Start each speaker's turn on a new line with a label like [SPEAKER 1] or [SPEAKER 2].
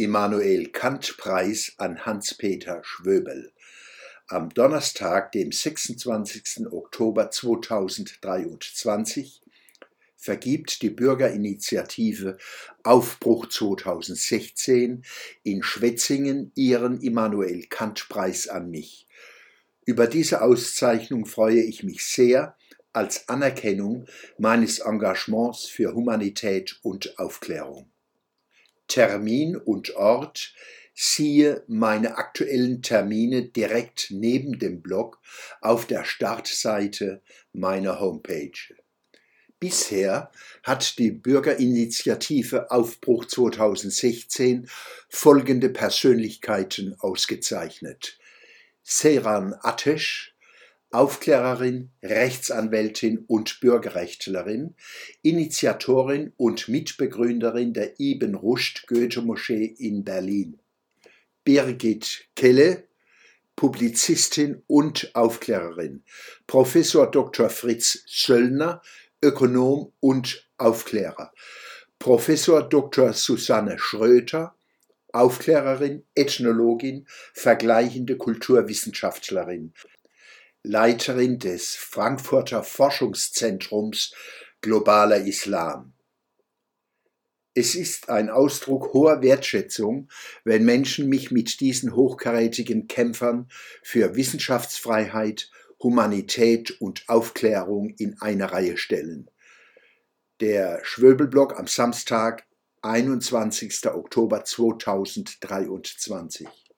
[SPEAKER 1] Immanuel-Kant-Preis an Hans-Peter Schwöbel. Am Donnerstag, dem 26. Oktober 2023, vergibt die Bürgerinitiative Aufbruch 2016 in Schwetzingen ihren Immanuel-Kant-Preis an mich. Über diese Auszeichnung freue ich mich sehr als Anerkennung meines Engagements für Humanität und Aufklärung. Termin und Ort siehe meine aktuellen Termine direkt neben dem Blog auf der Startseite meiner Homepage. Bisher hat die Bürgerinitiative Aufbruch 2016 folgende Persönlichkeiten ausgezeichnet. Seran Atesh, Aufklärerin, Rechtsanwältin und Bürgerrechtlerin, Initiatorin und Mitbegründerin der Ibn Rushd Goethe-Moschee in Berlin. Birgit Kelle, Publizistin und Aufklärerin. Professor Dr. Fritz Söllner, Ökonom und Aufklärer. Professor Dr. Susanne Schröter, Aufklärerin, Ethnologin, vergleichende Kulturwissenschaftlerin. Leiterin des Frankfurter Forschungszentrums Globaler Islam. Es ist ein Ausdruck hoher Wertschätzung, wenn Menschen mich mit diesen hochkarätigen Kämpfern für Wissenschaftsfreiheit, Humanität und Aufklärung in eine Reihe stellen. Der Schwöbelblog am Samstag, 21. Oktober 2023.